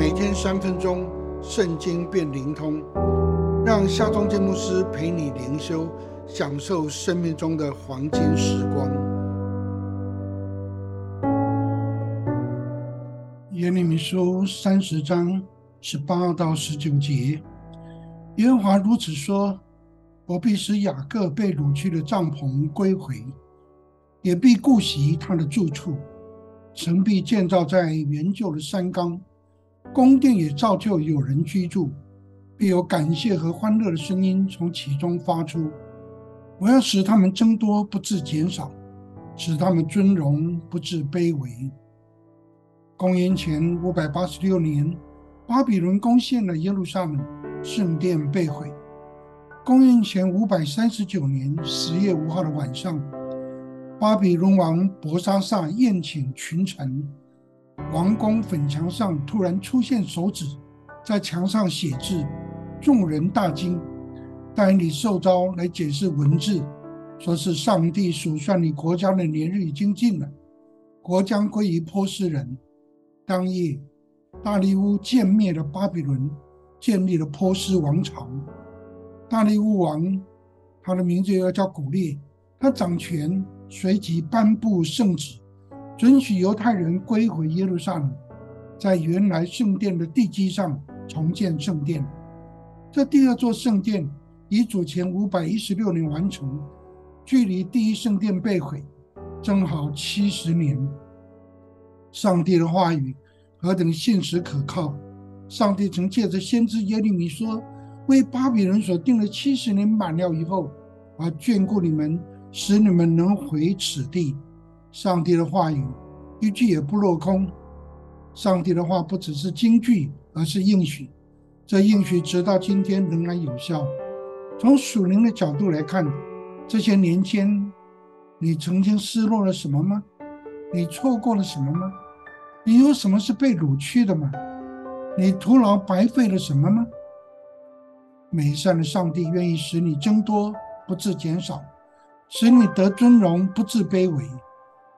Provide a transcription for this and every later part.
每天三分钟，圣经变灵通，让夏忠建牧师陪你灵修，享受生命中的黄金时光。耶利米书三十章十八到十九节，耶和华如此说：我必使雅各被掳去的帐篷归回，也必顾惜他的住处。神必建造在原旧的山冈，宫殿也造就有人居住，必有感谢和欢乐的声音从其中发出。我要使他们增多，不致减少；使他们尊荣，不致卑微。公元前五百八十六年，巴比伦攻陷了耶路撒冷，圣殿被毁。公元前五百三十九年十月五号的晚上。巴比伦王伯沙撒宴请群臣，王宫粉墙上突然出现手指，在墙上写字，众人大惊。但你受招来解释文字，说是上帝数算你国家的年日已经尽了，国将归于波斯人。当夜，大利乌歼灭了巴比伦，建立了波斯王朝。大利乌王，他的名字又叫古列，他掌权。随即颁布圣旨，准许犹太人归回耶路撒冷，在原来圣殿的地基上重建圣殿。这第二座圣殿以主前五百一十六年完成，距离第一圣殿被毁正好七十年。上帝的话语何等现实可靠！上帝曾借着先知耶利米说：“为巴比伦所定的七十年满了以后，而眷顾你们。”使你们能回此地，上帝的话语一句也不落空。上帝的话不只是金句，而是应许。这应许直到今天仍然有效。从属灵的角度来看，这些年间，你曾经失落了什么吗？你错过了什么吗？你有什么是被掳去的吗？你徒劳白费了什么吗？美善的上帝愿意使你增多，不致减少。使你得尊荣，不自卑微；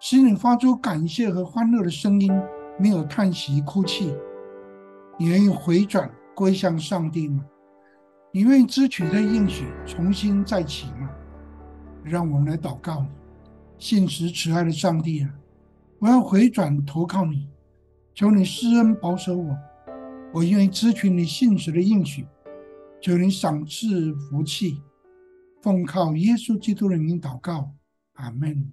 使你发出感谢和欢乐的声音，没有叹息哭泣。你愿意回转归向上帝吗？你愿意支取这应许，重新再起吗？让我们来祷告：信实慈爱的上帝啊，我要回转投靠你，求你施恩保守我。我愿意支取你信实的应许，求你赏赐福气。奉靠耶稣基督的名祷告，阿门。